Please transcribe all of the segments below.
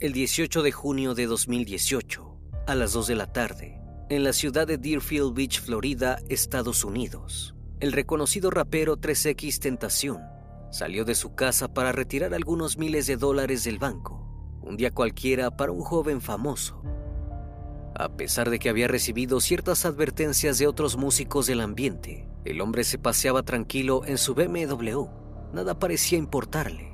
El 18 de junio de 2018, a las 2 de la tarde, en la ciudad de Deerfield Beach, Florida, Estados Unidos, el reconocido rapero 3X Tentación salió de su casa para retirar algunos miles de dólares del banco, un día cualquiera para un joven famoso. A pesar de que había recibido ciertas advertencias de otros músicos del ambiente, el hombre se paseaba tranquilo en su BMW. Nada parecía importarle.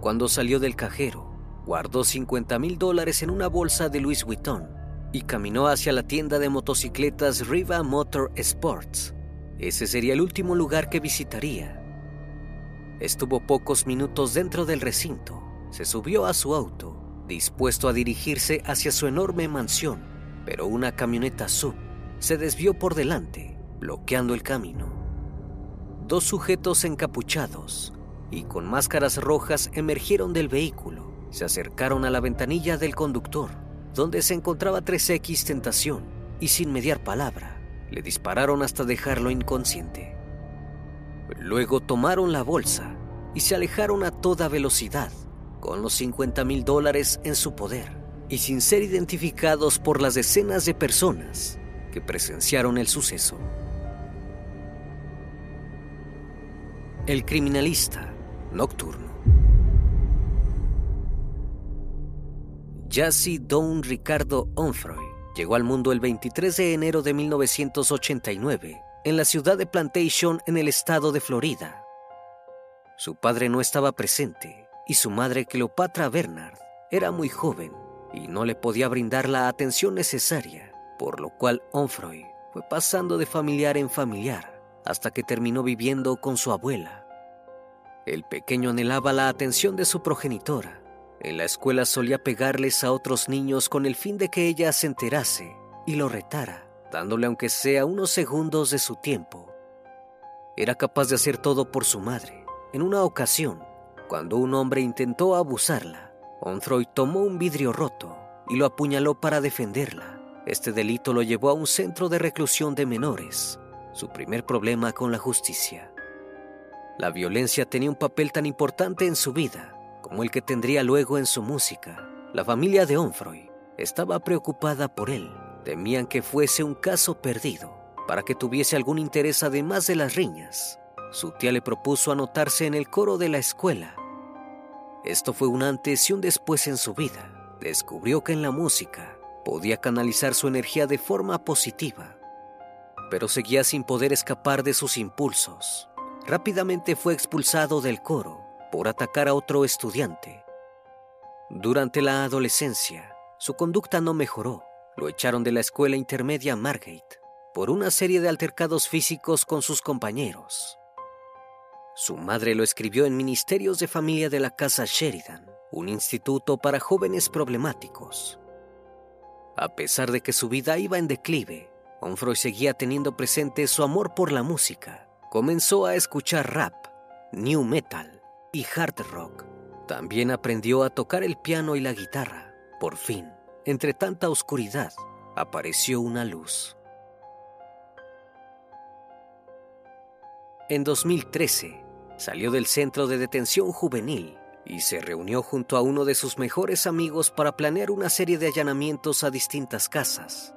Cuando salió del cajero, guardó 50 mil dólares en una bolsa de Louis Vuitton y caminó hacia la tienda de motocicletas Riva Motor Sports. Ese sería el último lugar que visitaría. Estuvo pocos minutos dentro del recinto. Se subió a su auto, dispuesto a dirigirse hacia su enorme mansión, pero una camioneta sub se desvió por delante, bloqueando el camino. Dos sujetos encapuchados y con máscaras rojas emergieron del vehículo se acercaron a la ventanilla del conductor, donde se encontraba 3X Tentación, y sin mediar palabra, le dispararon hasta dejarlo inconsciente. Luego tomaron la bolsa y se alejaron a toda velocidad, con los 50 mil dólares en su poder y sin ser identificados por las decenas de personas que presenciaron el suceso. El criminalista nocturno. Jassy Don Ricardo Onfroy llegó al mundo el 23 de enero de 1989 en la ciudad de Plantation en el estado de Florida. Su padre no estaba presente y su madre Cleopatra Bernard era muy joven y no le podía brindar la atención necesaria, por lo cual Onfroy fue pasando de familiar en familiar hasta que terminó viviendo con su abuela. El pequeño anhelaba la atención de su progenitora en la escuela solía pegarles a otros niños con el fin de que ella se enterase y lo retara, dándole aunque sea unos segundos de su tiempo. Era capaz de hacer todo por su madre. En una ocasión, cuando un hombre intentó abusarla, Onfroy tomó un vidrio roto y lo apuñaló para defenderla. Este delito lo llevó a un centro de reclusión de menores, su primer problema con la justicia. La violencia tenía un papel tan importante en su vida como el que tendría luego en su música. La familia de Onfroy estaba preocupada por él. Temían que fuese un caso perdido, para que tuviese algún interés además de las riñas. su tía le propuso anotarse en el coro de la escuela. Esto fue un antes y un después en su vida. Descubrió que en la música podía canalizar su energía de forma positiva, pero seguía sin poder escapar de sus impulsos. Rápidamente fue expulsado del coro por atacar a otro estudiante. Durante la adolescencia, su conducta no mejoró. Lo echaron de la escuela intermedia Margate por una serie de altercados físicos con sus compañeros. Su madre lo escribió en Ministerios de Familia de la Casa Sheridan, un instituto para jóvenes problemáticos. A pesar de que su vida iba en declive, Onfroy seguía teniendo presente su amor por la música. Comenzó a escuchar rap, new metal y hard rock. También aprendió a tocar el piano y la guitarra. Por fin, entre tanta oscuridad, apareció una luz. En 2013, salió del centro de detención juvenil y se reunió junto a uno de sus mejores amigos para planear una serie de allanamientos a distintas casas.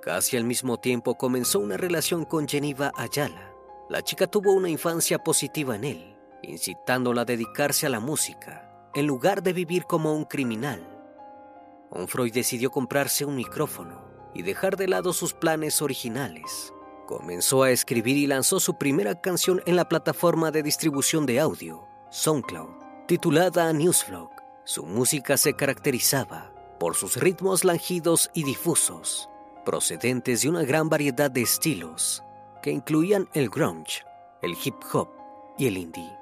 Casi al mismo tiempo comenzó una relación con Geneva Ayala. La chica tuvo una infancia positiva en él, incitándola a dedicarse a la música, en lugar de vivir como un criminal. Onfroy decidió comprarse un micrófono y dejar de lado sus planes originales Comenzó a escribir y lanzó su primera canción en la plataforma de distribución de audio, SoundCloud, titulada Newsvlog. Su música se caracterizaba por sus ritmos langidos y difusos, procedentes de una gran variedad de estilos que incluían el grunge, el hip hop y el indie.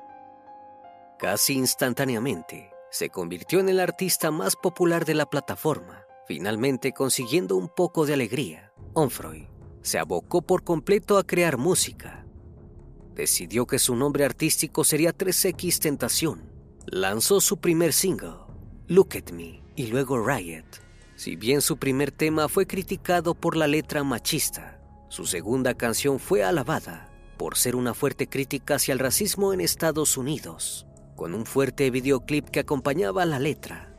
Casi instantáneamente, se convirtió en el artista más popular de la plataforma, finalmente consiguiendo un poco de alegría. Onfroy se abocó por completo a crear música. Decidió que su nombre artístico sería 3X Tentación. Lanzó su primer single, Look at Me, y luego Riot. Si bien su primer tema fue criticado por la letra machista, su segunda canción fue alabada por ser una fuerte crítica hacia el racismo en Estados Unidos, con un fuerte videoclip que acompañaba la letra.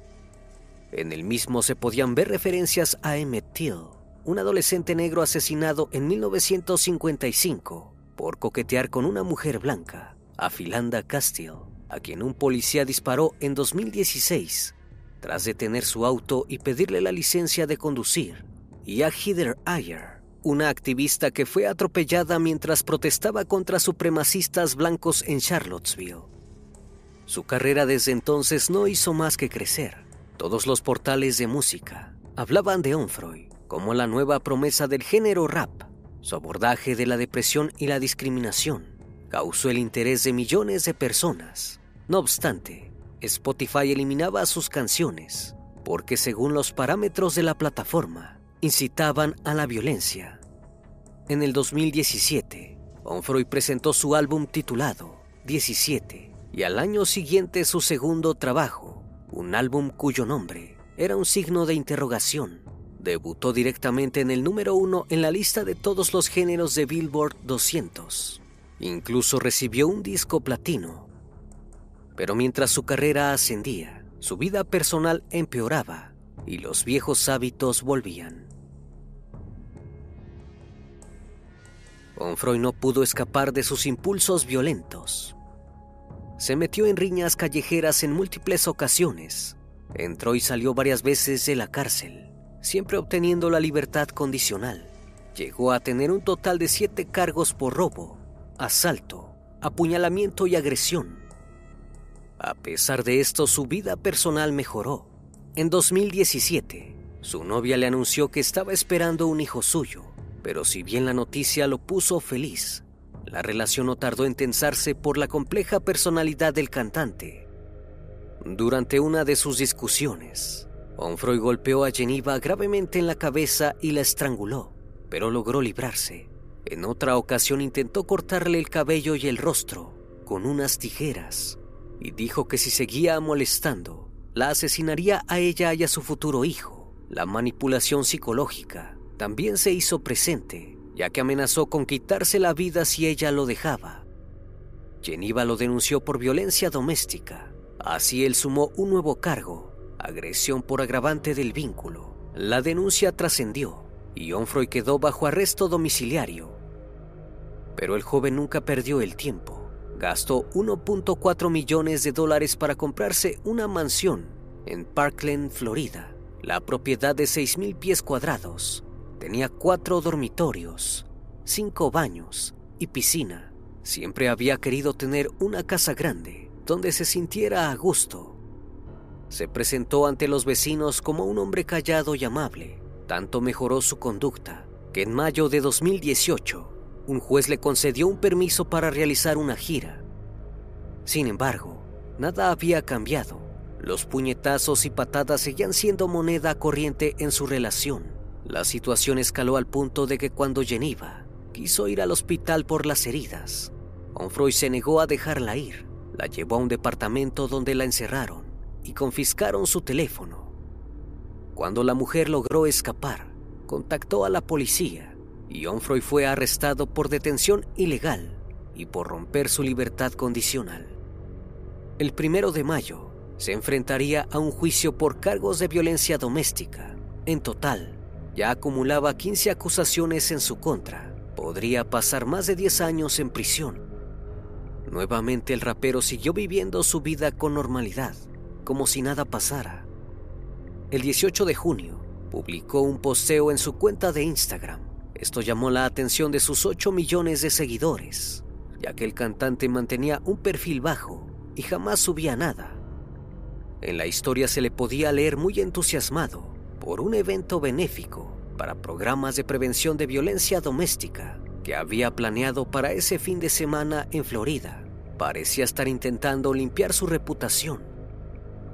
En el mismo se podían ver referencias a Emmett Till, un adolescente negro asesinado en 1955 por coquetear con una mujer blanca, a Philanda Castile, a quien un policía disparó en 2016 tras detener su auto y pedirle la licencia de conducir, y a Heather Ayer, una activista que fue atropellada mientras protestaba contra supremacistas blancos en Charlottesville. Su carrera desde entonces no hizo más que crecer. Todos los portales de música hablaban de Onfroy como la nueva promesa del género rap. Su abordaje de la depresión y la discriminación causó el interés de millones de personas. No obstante, Spotify eliminaba sus canciones porque según los parámetros de la plataforma, incitaban a la violencia. En el 2017, Onfroy presentó su álbum titulado 17 y al año siguiente su segundo trabajo, un álbum cuyo nombre era un signo de interrogación debutó directamente en el número uno en la lista de todos los géneros de Billboard 200. Incluso recibió un disco platino. Pero mientras su carrera ascendía, su vida personal empeoraba y los viejos hábitos volvían. Onfroy no pudo escapar de sus impulsos violentos. Se metió en riñas callejeras en múltiples ocasiones. Entró y salió varias veces de la cárcel siempre obteniendo la libertad condicional. Llegó a tener un total de siete cargos por robo, asalto, apuñalamiento y agresión. A pesar de esto, su vida personal mejoró. En 2017, su novia le anunció que estaba esperando un hijo suyo, pero si bien la noticia lo puso feliz, la relación no tardó en tensarse por la compleja personalidad del cantante. Durante una de sus discusiones, Onfroy golpeó a Geneva gravemente en la cabeza y la estranguló, pero logró librarse. En otra ocasión intentó cortarle el cabello y el rostro con unas tijeras y dijo que si seguía molestando, la asesinaría a ella y a su futuro hijo. La manipulación psicológica también se hizo presente, ya que amenazó con quitarse la vida si ella lo dejaba. Geneva lo denunció por violencia doméstica. Así él sumó un nuevo cargo agresión por agravante del vínculo. La denuncia trascendió y Onfroy quedó bajo arresto domiciliario. Pero el joven nunca perdió el tiempo. Gastó 1.4 millones de dólares para comprarse una mansión en Parkland, Florida. La propiedad de 6.000 pies cuadrados tenía cuatro dormitorios, cinco baños y piscina. Siempre había querido tener una casa grande donde se sintiera a gusto. Se presentó ante los vecinos como un hombre callado y amable. Tanto mejoró su conducta que en mayo de 2018 un juez le concedió un permiso para realizar una gira. Sin embargo, nada había cambiado. Los puñetazos y patadas seguían siendo moneda corriente en su relación. La situación escaló al punto de que cuando Geneva quiso ir al hospital por las heridas, Onfroy se negó a dejarla ir. La llevó a un departamento donde la encerraron y confiscaron su teléfono. Cuando la mujer logró escapar, contactó a la policía y Onfroy fue arrestado por detención ilegal y por romper su libertad condicional. El primero de mayo se enfrentaría a un juicio por cargos de violencia doméstica. En total, ya acumulaba 15 acusaciones en su contra. Podría pasar más de 10 años en prisión. Nuevamente el rapero siguió viviendo su vida con normalidad, como si nada pasara. El 18 de junio, publicó un posteo en su cuenta de Instagram. Esto llamó la atención de sus 8 millones de seguidores, ya que el cantante mantenía un perfil bajo y jamás subía nada. En la historia se le podía leer muy entusiasmado por un evento benéfico para programas de prevención de violencia doméstica que había planeado para ese fin de semana en Florida. Parecía estar intentando limpiar su reputación,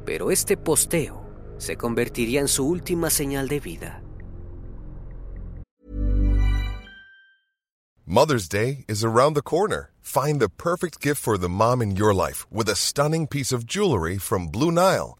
pero este posteo se convertiría en su última señal de vida. Mother's Day is around the corner. Find the perfect gift for the mom in your life with a stunning piece of jewelry from Blue Nile.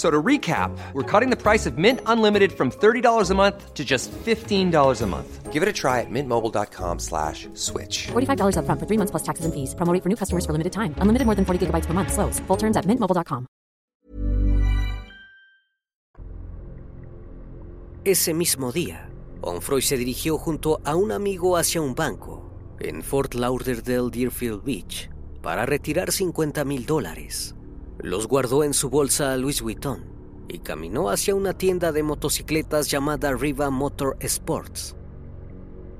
So to recap, we're cutting the price of Mint Unlimited from $30 a month to just $15 a month. Give it a try at mintmobile.com slash switch. $45 upfront for three months plus taxes and fees. Promo for new customers for limited time. Unlimited more than 40 gigabytes per month. Slows. Full terms at mintmobile.com. Ese mismo día, Onfroy se dirigió junto a un amigo hacia un banco en Fort Lauderdale, Deerfield Beach, para retirar 50 mil dólares. Los guardó en su bolsa Louis Vuitton y caminó hacia una tienda de motocicletas llamada Riva Motor Sports.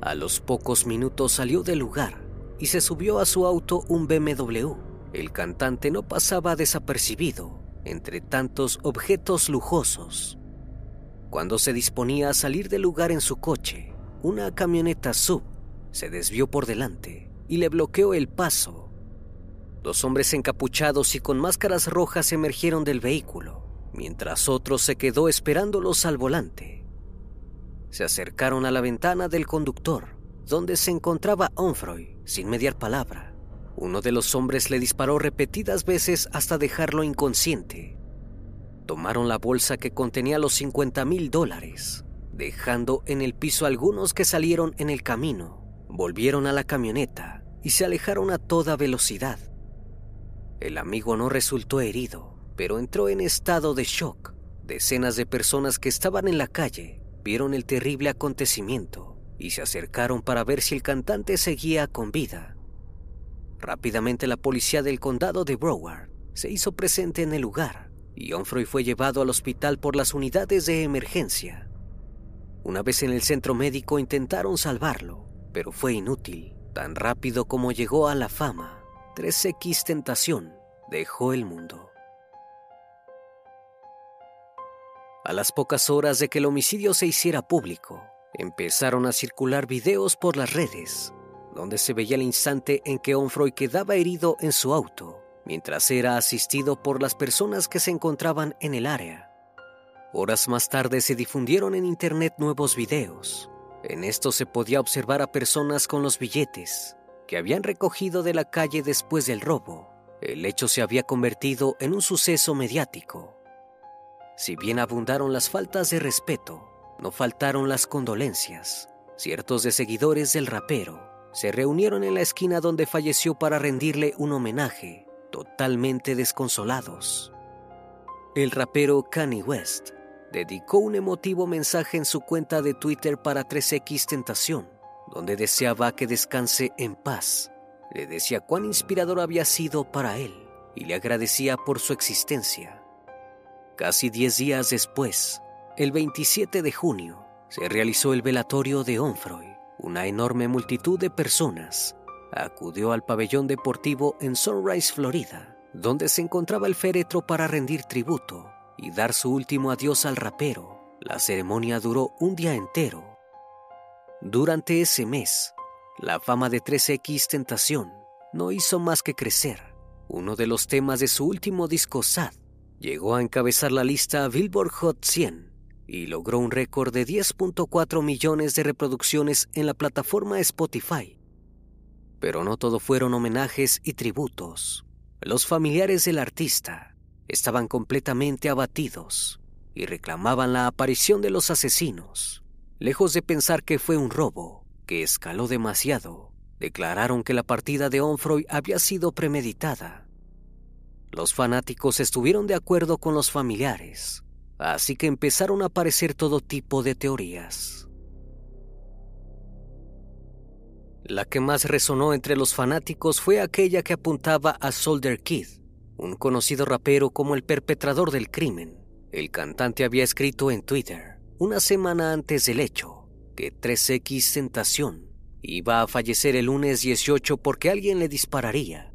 A los pocos minutos salió del lugar y se subió a su auto un BMW. El cantante no pasaba desapercibido entre tantos objetos lujosos. Cuando se disponía a salir del lugar en su coche, una camioneta sub se desvió por delante y le bloqueó el paso. Dos hombres encapuchados y con máscaras rojas emergieron del vehículo, mientras otro se quedó esperándolos al volante. Se acercaron a la ventana del conductor, donde se encontraba Onfroy, sin mediar palabra. Uno de los hombres le disparó repetidas veces hasta dejarlo inconsciente. Tomaron la bolsa que contenía los 50 mil dólares, dejando en el piso algunos que salieron en el camino. Volvieron a la camioneta y se alejaron a toda velocidad. El amigo no resultó herido, pero entró en estado de shock. Decenas de personas que estaban en la calle vieron el terrible acontecimiento y se acercaron para ver si el cantante seguía con vida. Rápidamente la policía del condado de Broward se hizo presente en el lugar y Onfroy fue llevado al hospital por las unidades de emergencia. Una vez en el centro médico intentaron salvarlo, pero fue inútil. Tan rápido como llegó a la fama, 3X Tentación dejó el mundo. A las pocas horas de que el homicidio se hiciera público, empezaron a circular videos por las redes, donde se veía el instante en que Onfroy quedaba herido en su auto mientras era asistido por las personas que se encontraban en el área. Horas más tarde se difundieron en internet nuevos videos. En estos se podía observar a personas con los billetes que habían recogido de la calle después del robo. El hecho se había convertido en un suceso mediático. Si bien abundaron las faltas de respeto, no faltaron las condolencias. Ciertos de seguidores del rapero se reunieron en la esquina donde falleció para rendirle un homenaje, totalmente desconsolados. El rapero Kanye West dedicó un emotivo mensaje en su cuenta de Twitter para 3X Tentación, donde deseaba que descanse en paz. Le decía cuán inspirador había sido para él y le agradecía por su existencia. Casi 10 días después, el 27 de junio, se realizó el velatorio de Onfroy. Una enorme multitud de personas acudió al pabellón deportivo en Sunrise, Florida, donde se encontraba el féretro para rendir tributo y dar su último adiós al rapero. La ceremonia duró un día entero. Durante ese mes, la fama de 3X Tentación no hizo más que crecer. Uno de los temas de su último disco Sad llegó a encabezar la lista Billboard Hot 100 y logró un récord de 10.4 millones de reproducciones en la plataforma Spotify. Pero no todo fueron homenajes y tributos. Los familiares del artista estaban completamente abatidos y reclamaban la aparición de los asesinos. Lejos de pensar que fue un robo que escaló demasiado, declararon que la partida de Onfroy había sido premeditada. Los fanáticos estuvieron de acuerdo con los familiares así que empezaron a aparecer todo tipo de teorías. La que más resonó entre los fanáticos fue aquella que apuntaba a Soldier Kid, un conocido rapero como el perpetrador del crimen. El cantante había escrito en Twitter, una semana antes del hecho, que 3X Tentación iba a fallecer el lunes 18 porque alguien le dispararía.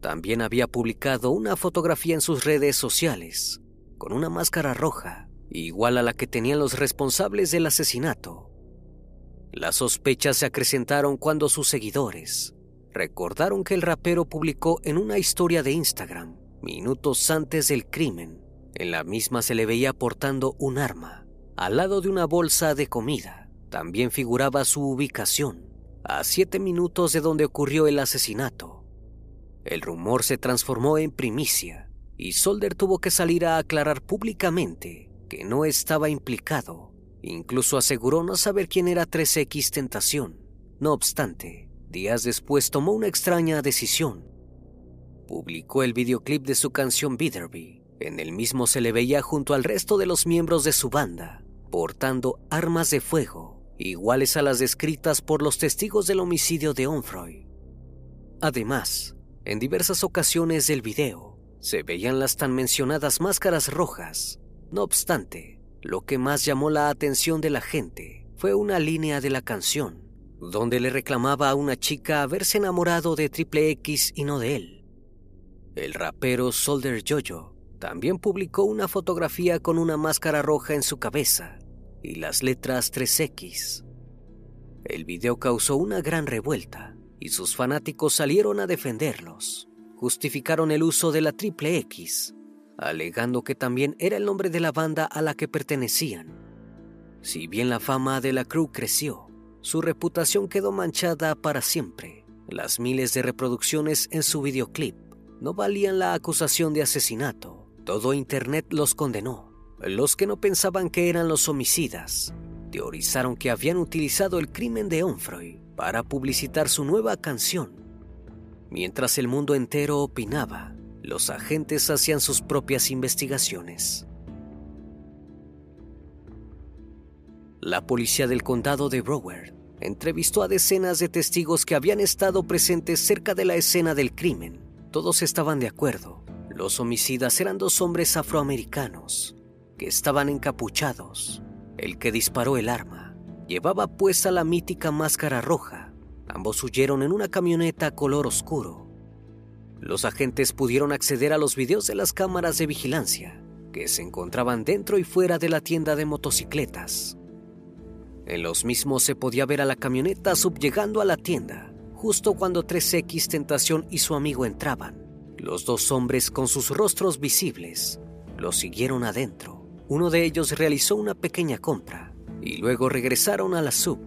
También había publicado una fotografía en sus redes sociales con una máscara roja, igual a la que tenían los responsables del asesinato. Las sospechas se acrecentaron cuando sus seguidores recordaron que el rapero publicó en una historia de Instagram, minutos antes del crimen, en la misma se le veía portando un arma, al lado de una bolsa de comida. También figuraba su ubicación, a siete minutos de donde ocurrió el asesinato. El rumor se transformó en primicia y Solder tuvo que salir a aclarar públicamente que no estaba implicado. Incluso aseguró no saber quién era 3X Tentación. No obstante, días después tomó una extraña decisión. Publicó el videoclip de su canción Bitterby. En el mismo se le veía junto al resto de los miembros de su banda, portando armas de fuego, iguales a las descritas por los testigos del homicidio de Onfroy. Además, en diversas ocasiones del video, se veían las tan mencionadas máscaras rojas. No obstante, lo que más llamó la atención de la gente fue una línea de la canción, donde le reclamaba a una chica haberse enamorado de Triple X y no de él. El rapero Solder Jojo también publicó una fotografía con una máscara roja en su cabeza y las letras 3X. El video causó una gran revuelta y sus fanáticos salieron a defenderlos justificaron el uso de la triple X, alegando que también era el nombre de la banda a la que pertenecían. Si bien la fama de la crew creció, su reputación quedó manchada para siempre. Las miles de reproducciones en su videoclip no valían la acusación de asesinato. Todo Internet los condenó. Los que no pensaban que eran los homicidas teorizaron que habían utilizado el crimen de Onfroy para publicitar su nueva canción Mientras el mundo entero opinaba, los agentes hacían sus propias investigaciones. La policía del condado de Broward entrevistó a decenas de testigos que habían estado presentes cerca de la escena del crimen. Todos estaban de acuerdo. Los homicidas eran dos hombres afroamericanos estaban encapuchados. El que disparó el arma llevaba puesta la mítica máscara roja Ambos huyeron en una camioneta color oscuro. Los agentes pudieron acceder a los videos de las cámaras de vigilancia que se encontraban dentro y fuera de la tienda de motocicletas. En los mismos se podía ver a la camioneta subllegando a la tienda, justo cuando 3X Tentación y su amigo entraban. Los dos hombres con sus rostros visibles lo siguieron adentro. Uno de ellos realizó una pequeña compra y luego regresaron a la sub.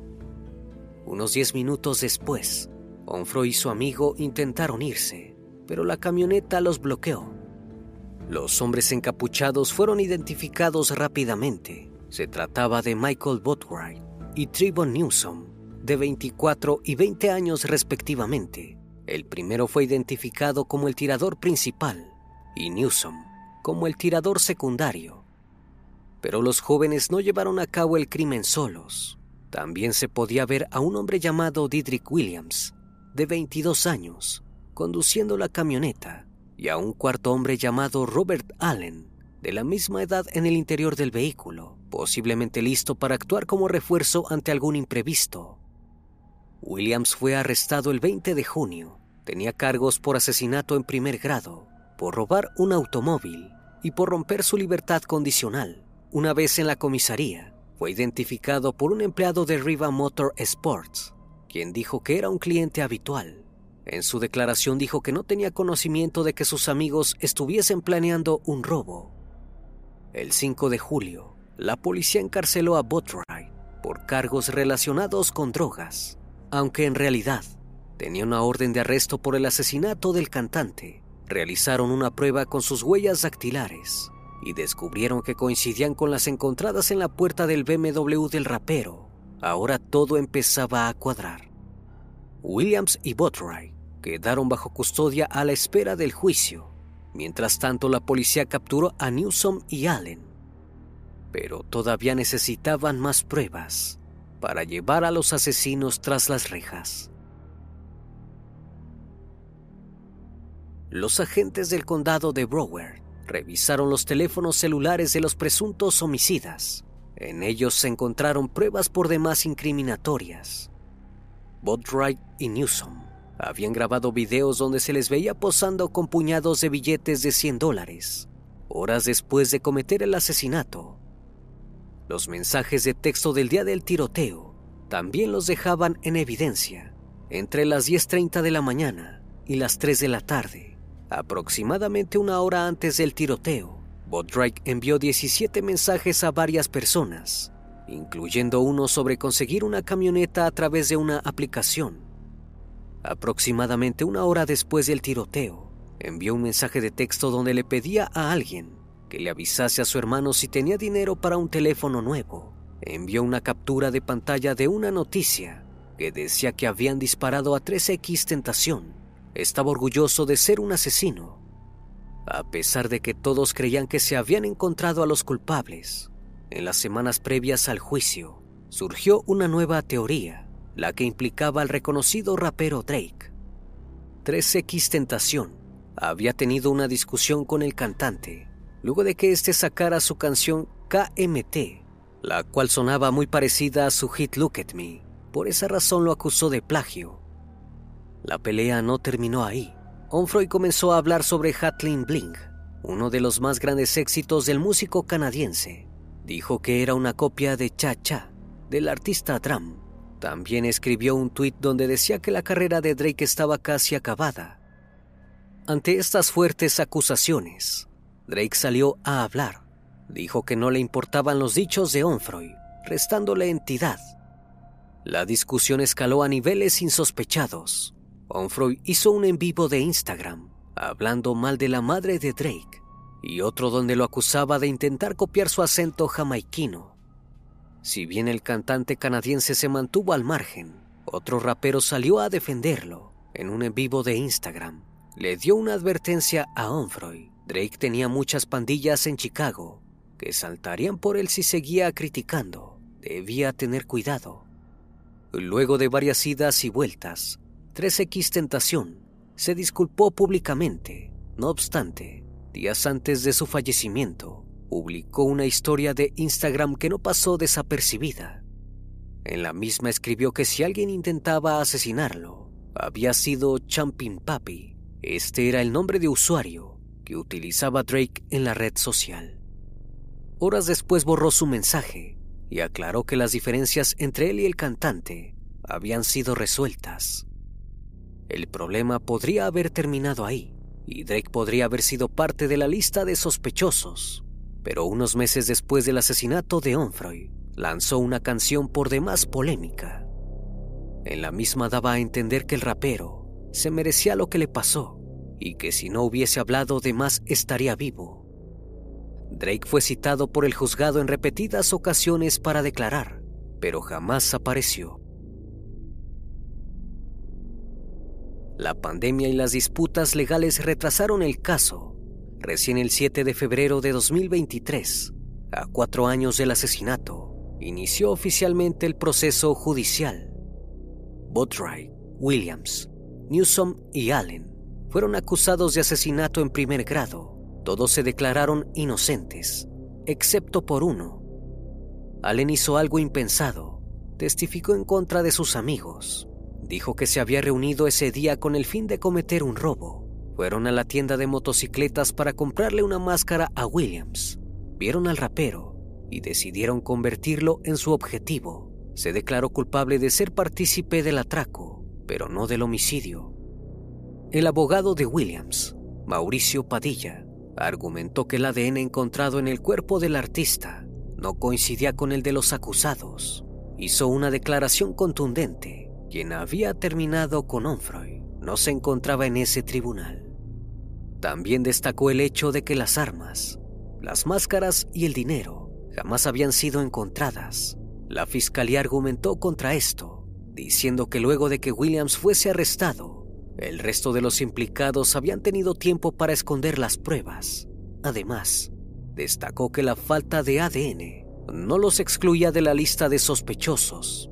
Unos diez minutos después, Onfro y su amigo intentaron irse, pero la camioneta los bloqueó. Los hombres encapuchados fueron identificados rápidamente. Se trataba de Michael Botwright y Trevor Newsom, de 24 y 20 años respectivamente. El primero fue identificado como el tirador principal y Newsom como el tirador secundario. Pero los jóvenes no llevaron a cabo el crimen solos. También se podía ver a un hombre llamado Didrik Williams, de 22 años, conduciendo la camioneta, y a un cuarto hombre llamado Robert Allen, de la misma edad en el interior del vehículo, posiblemente listo para actuar como refuerzo ante algún imprevisto. Williams fue arrestado el 20 de junio. Tenía cargos por asesinato en primer grado, por robar un automóvil y por romper su libertad condicional. Una vez en la comisaría, fue identificado por un empleado de Riva Motor Sports, quien dijo que era un cliente habitual. En su declaración dijo que no tenía conocimiento de que sus amigos estuviesen planeando un robo. El 5 de julio, la policía encarceló a Botwright por cargos relacionados con drogas aunque en realidad tenía una orden de arresto por el asesinato del cantante. Realizaron una prueba con sus huellas dactilares y descubrieron que coincidían con las encontradas en la puerta del BMW del rapero. Ahora todo empezaba a cuadrar. Williams y Botwright quedaron bajo custodia a la espera del juicio. Mientras tanto, la policía capturó a Newsom y Allen. Pero todavía necesitaban más pruebas para llevar a los asesinos tras las rejas. Los agentes del condado de Broward revisaron los teléfonos celulares de los presuntos homicidas. En ellos se encontraron pruebas por demás incriminatorias. Botwright y Newsom habían grabado videos donde se les veía posando con puñados de billetes de 100 dólares, horas después de cometer el asesinato. Los mensajes de texto del día del tiroteo también los dejaban en evidencia entre las 10.30 de la mañana y las 3 de la tarde, aproximadamente una hora antes del tiroteo. Bodrake envió 17 mensajes a varias personas, incluyendo uno sobre conseguir una camioneta a través de una aplicación. Aproximadamente una hora después del tiroteo, envió un mensaje de texto donde le pedía a alguien que le avisase a su hermano si tenía dinero para un teléfono nuevo. Envió una captura de pantalla de una noticia que decía que habían disparado a 3X Tentación. Estaba orgulloso de ser un asesino, a pesar de que todos creían que se habían encontrado a los culpables. En las semanas previas al juicio, surgió una nueva teoría, la que implicaba al reconocido rapero Drake. 3X Tentación había tenido una discusión con el cantante luego de que éste sacara su canción KMT, la cual sonaba muy parecida a su hit Look at Me. Por esa razón lo acusó de plagio. La pelea no terminó ahí. Onfroy comenzó a hablar sobre Hatlin Bling, uno de los más grandes éxitos del músico canadiense. Dijo que era una copia de Cha Cha, del artista Drum. También escribió un tuit donde decía que la carrera de Drake estaba casi acabada. Ante estas fuertes acusaciones, Drake salió a hablar. Dijo que no le importaban los dichos de Onfroy, restándole entidad. La discusión escaló a niveles insospechados. Onfroy hizo un en vivo de Instagram, hablando mal de la madre de Drake, y otro donde lo acusaba de intentar copiar su acento jamaiquino. Si bien el cantante canadiense se mantuvo al margen, otro rapero salió a defenderlo en un en vivo de Instagram. Le dio una advertencia a Onfroy Drake tenía muchas pandillas en Chicago que saltarían por él si seguía criticando. Debía tener cuidado. Luego de varias idas y vueltas, 3X Tentación se disculpó públicamente. No obstante, días antes de su fallecimiento, publicó una historia de Instagram que no pasó desapercibida. En la misma escribió que si alguien intentaba asesinarlo, había sido Champin Papi. Este era el nombre de usuario que utilizaba Drake en la red social. Horas después borró su mensaje y aclaró que las diferencias entre él y el cantante habían sido resueltas. El problema podría haber terminado ahí, y Drake podría haber sido parte de la lista de sospechosos. Pero unos meses después del asesinato de Onfroy, lanzó una canción por demás polémica. En la misma daba a entender que el rapero se merecía lo que le pasó y que si no hubiese hablado de más estaría vivo. Drake fue citado por el juzgado en repetidas ocasiones para declarar, pero jamás apareció. La pandemia y las disputas legales retrasaron el caso. Recién el 7 de febrero de 2023, a cuatro años del asesinato, inició oficialmente el proceso judicial. Botry, Williams, Newsom y Allen fueron acusados de asesinato en primer grado. Todos se declararon inocentes, excepto por uno. Allen hizo algo impensado. Testificó en contra de sus amigos dijo que se había reunido ese día con el fin de cometer un robo. Fueron a la tienda de motocicletas para comprarle una máscara a Williams. Vieron al rapero y decidieron convertirlo en su objetivo. Se declaró culpable de ser partícipe del atraco, pero no del homicidio. El abogado de Williams, Mauricio Padilla, argumentó que el ADN encontrado en el cuerpo del artista no coincidía con el de los acusados. Hizo una declaración contundente quien había terminado con Onfroy, no se encontraba en ese tribunal. También destacó el hecho de que las armas, las máscaras y el dinero jamás habían sido encontradas. La fiscalía argumentó contra esto, diciendo que luego de que Williams fuese arrestado, el resto de los implicados habían tenido tiempo para esconder las pruebas. Además, destacó que la falta de ADN no los excluía de la lista de sospechosos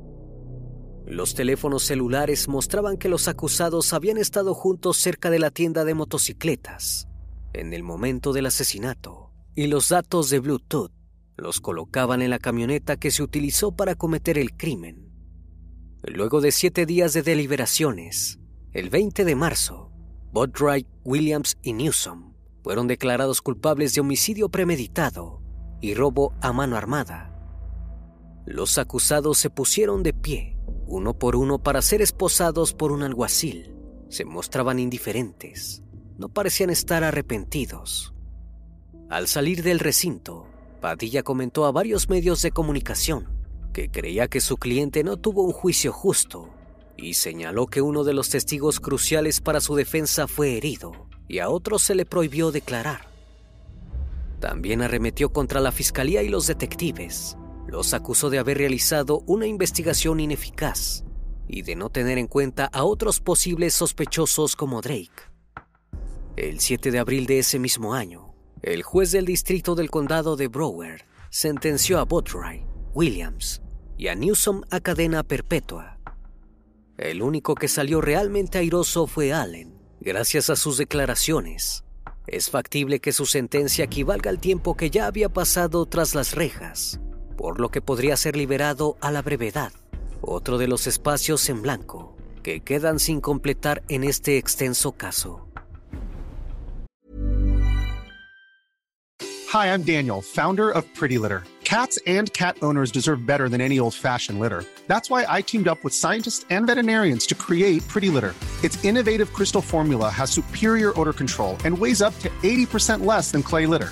los teléfonos celulares mostraban que los acusados habían estado juntos cerca de la tienda de motocicletas en el momento del asesinato y los datos de Bluetooth los colocaban en la camioneta que se utilizó para cometer el crimen. Luego de siete días de deliberaciones, el 20 de marzo, Bodright, Williams y Newsom fueron declarados culpables de homicidio premeditado y robo a mano armada. Los acusados se pusieron de pie uno por uno para ser esposados por un alguacil. Se mostraban indiferentes, no parecían estar arrepentidos. Al salir del recinto, Padilla comentó a varios medios de comunicación que creía que su cliente no tuvo un juicio justo y señaló que uno de los testigos cruciales para su defensa fue herido y a otro se le prohibió declarar. También arremetió contra la fiscalía y los detectives, los acusó de haber realizado una investigación ineficaz y de no tener en cuenta a otros posibles sospechosos como Drake. El 7 de abril de ese mismo año, el juez del distrito del condado de Broward sentenció a Botry, Williams y a Newsom a cadena perpetua. El único que salió realmente airoso fue Allen, gracias a sus declaraciones. Es factible que su sentencia equivalga al tiempo que ya había pasado tras las rejas por lo que podría ser liberado a la brevedad. Otro de los espacios en blanco que quedan sin completar en este extenso caso. Hi, I'm Daniel, founder of Pretty Litter. Cats and cat owners deserve better than any old-fashioned litter. That's why I teamed up with scientists and veterinarians to create Pretty Litter. Its innovative crystal formula has superior odor control and weighs up to 80% less than clay litter.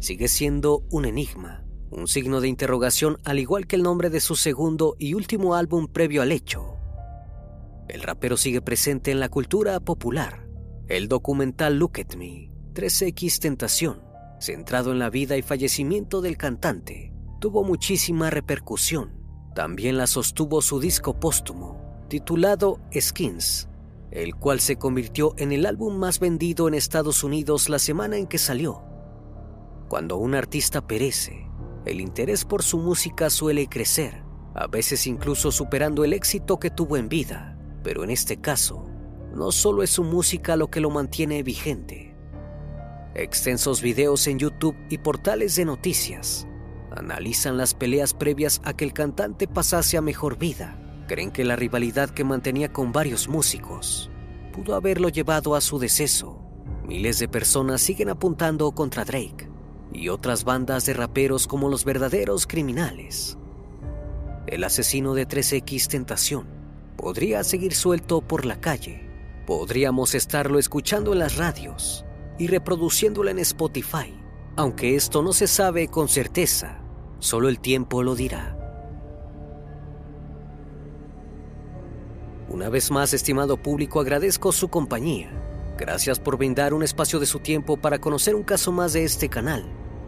sigue siendo un enigma, un signo de interrogación al igual que el nombre de su segundo y último álbum previo al hecho. El rapero sigue presente en la cultura popular. El documental Look at Me, 3X Tentación, centrado en la vida y fallecimiento del cantante, tuvo muchísima repercusión. También la sostuvo su disco póstumo, titulado Skins, el cual se convirtió en el álbum más vendido en Estados Unidos la semana en que salió. Cuando un artista perece, el interés por su música suele crecer, a veces incluso superando el éxito que tuvo en vida, pero en este caso, no solo es su música lo que lo mantiene vigente. Extensos videos en YouTube y portales de noticias analizan las peleas previas a que el cantante pasase a mejor vida creen que la rivalidad que mantenía con varios músicos pudo haberlo llevado a su deceso. Miles de personas siguen apuntando contra Drake y otras bandas de raperos como los verdaderos criminales. El asesino de 3X Tentación podría seguir suelto por la calle. Podríamos estarlo escuchando en las radios y reproduciéndolo en Spotify, aunque esto no se sabe con certeza, solo el tiempo lo dirá. Una vez más, estimado público, agradezco su compañía. Gracias por brindar un espacio de su tiempo para conocer un caso más de este canal.